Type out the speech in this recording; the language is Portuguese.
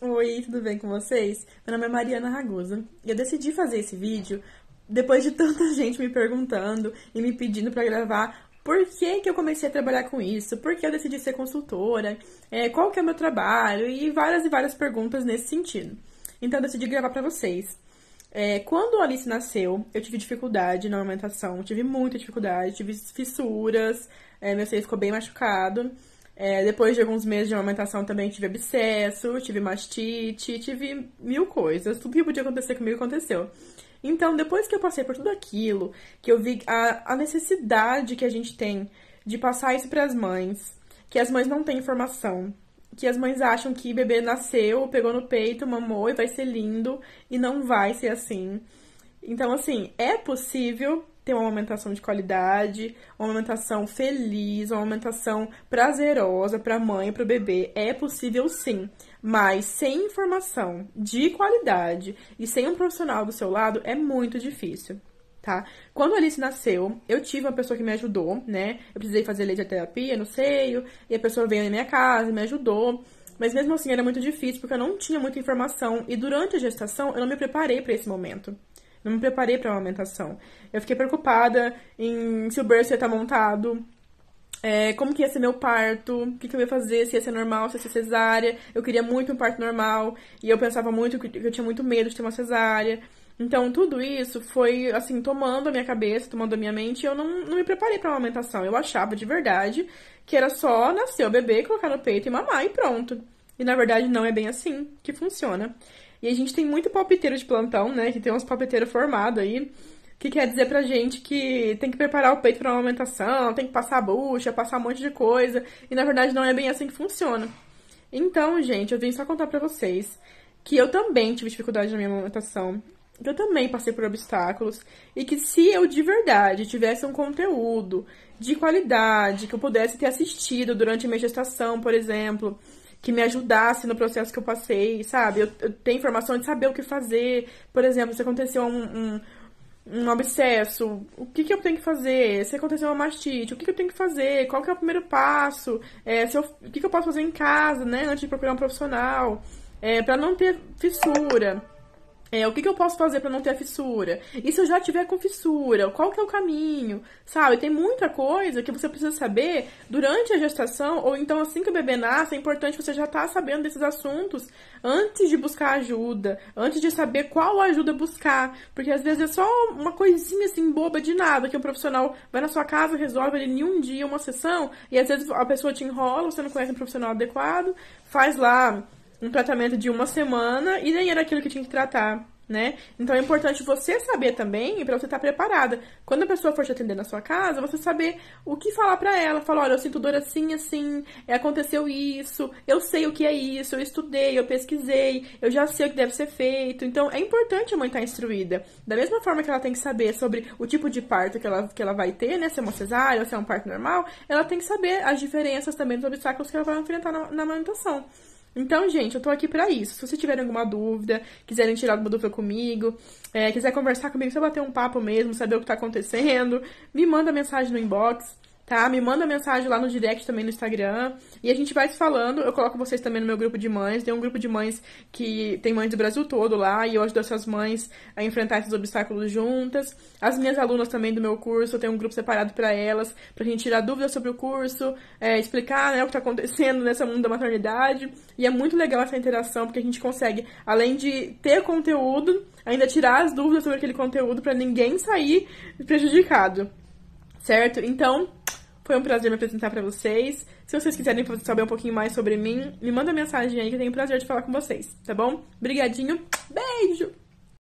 Oi, tudo bem com vocês? Meu nome é Mariana Ragusa e eu decidi fazer esse vídeo depois de tanta gente me perguntando e me pedindo para gravar por que, que eu comecei a trabalhar com isso, por que eu decidi ser consultora, é, qual que é o meu trabalho e várias e várias perguntas nesse sentido. Então eu decidi gravar para vocês. É, quando a Alice nasceu, eu tive dificuldade na amamentação, tive muita dificuldade, tive fissuras, é, meu seio ficou bem machucado. É, depois de alguns meses de amamentação também tive abscesso, tive mastite, tive mil coisas. Tudo que podia acontecer comigo aconteceu. Então, depois que eu passei por tudo aquilo, que eu vi a, a necessidade que a gente tem de passar isso para as mães, que as mães não têm informação, que as mães acham que bebê nasceu, pegou no peito, mamou e vai ser lindo, e não vai ser assim. Então, assim, é possível ter uma amamentação de qualidade, uma amamentação feliz, uma amamentação prazerosa para a mãe e para o bebê. É possível sim, mas sem informação de qualidade e sem um profissional do seu lado é muito difícil. Tá? Quando a Alice nasceu, eu tive uma pessoa que me ajudou, né? Eu precisei fazer terapia no seio, e a pessoa veio na minha casa e me ajudou. Mas mesmo assim era muito difícil porque eu não tinha muita informação e durante a gestação eu não me preparei para esse momento. Não me preparei para a amamentação. Eu fiquei preocupada em se o berço ia estar tá montado, é, como que ia ser meu parto, o que, que, eu ia fazer, se ia ser normal, se ia ser cesárea. Eu queria muito um parto normal e eu pensava muito que eu tinha muito medo de ter uma cesárea. Então, tudo isso foi, assim, tomando a minha cabeça, tomando a minha mente, e eu não, não me preparei para amamentação. Eu achava de verdade que era só nascer o bebê, colocar no peito e mamar e pronto. E na verdade não é bem assim que funciona. E a gente tem muito palpiteiro de plantão, né? Que tem uns palpiteiros formados aí. Que quer dizer pra gente que tem que preparar o peito pra amamentação, tem que passar a bucha, passar um monte de coisa. E na verdade não é bem assim que funciona. Então, gente, eu vim só contar pra vocês que eu também tive dificuldade na minha amamentação. Que eu também passei por obstáculos. E que se eu de verdade tivesse um conteúdo de qualidade, que eu pudesse ter assistido durante a minha gestação, por exemplo que me ajudasse no processo que eu passei, sabe? Eu, eu tenho informação de saber o que fazer. Por exemplo, se aconteceu um, um, um o que, que eu tenho que fazer? Se aconteceu uma mastite, o que, que eu tenho que fazer? Qual que é o primeiro passo? É, se eu, o que, que eu posso fazer em casa, né? Antes de procurar um profissional. É, para não ter fissura. É, o que, que eu posso fazer para não ter a fissura? E se eu já tiver com fissura, qual que é o caminho? Sabe? Tem muita coisa que você precisa saber durante a gestação, ou então assim que o bebê nasce, é importante você já estar tá sabendo desses assuntos antes de buscar ajuda, antes de saber qual ajuda buscar. Porque às vezes é só uma coisinha assim boba de nada, que o um profissional vai na sua casa, resolve ali em um dia uma sessão, e às vezes a pessoa te enrola, você não conhece um profissional adequado, faz lá um tratamento de uma semana e nem era aquilo que tinha que tratar né? Então é importante você saber também para você estar tá preparada. Quando a pessoa for te atender na sua casa, você saber o que falar para ela. Falar, olha, eu sinto dor assim, assim, é, aconteceu isso, eu sei o que é isso, eu estudei, eu pesquisei, eu já sei o que deve ser feito. Então é importante a mãe estar tá instruída. Da mesma forma que ela tem que saber sobre o tipo de parto que ela, que ela vai ter, né? Se é uma cesárea ou se é um parto normal, ela tem que saber as diferenças também dos obstáculos que ela vai enfrentar na, na amamentação. Então, gente, eu tô aqui para isso. Se vocês tiverem alguma dúvida, quiserem tirar alguma dúvida comigo, é, quiser conversar comigo, só bater um papo mesmo, saber o que tá acontecendo, me manda mensagem no inbox tá? Me manda mensagem lá no direct também no Instagram. E a gente vai se falando. Eu coloco vocês também no meu grupo de mães. Tem um grupo de mães que tem mães do Brasil todo lá. E eu ajudo essas mães a enfrentar esses obstáculos juntas. As minhas alunas também do meu curso, eu tenho um grupo separado para elas, pra gente tirar dúvidas sobre o curso, é, explicar né, o que tá acontecendo nessa mundo da maternidade. E é muito legal essa interação, porque a gente consegue, além de ter conteúdo, ainda tirar as dúvidas sobre aquele conteúdo para ninguém sair prejudicado. Certo? Então, foi um prazer me apresentar para vocês. Se vocês quiserem saber um pouquinho mais sobre mim, me manda mensagem aí que eu tenho prazer de falar com vocês, tá bom? Obrigadinho, beijo!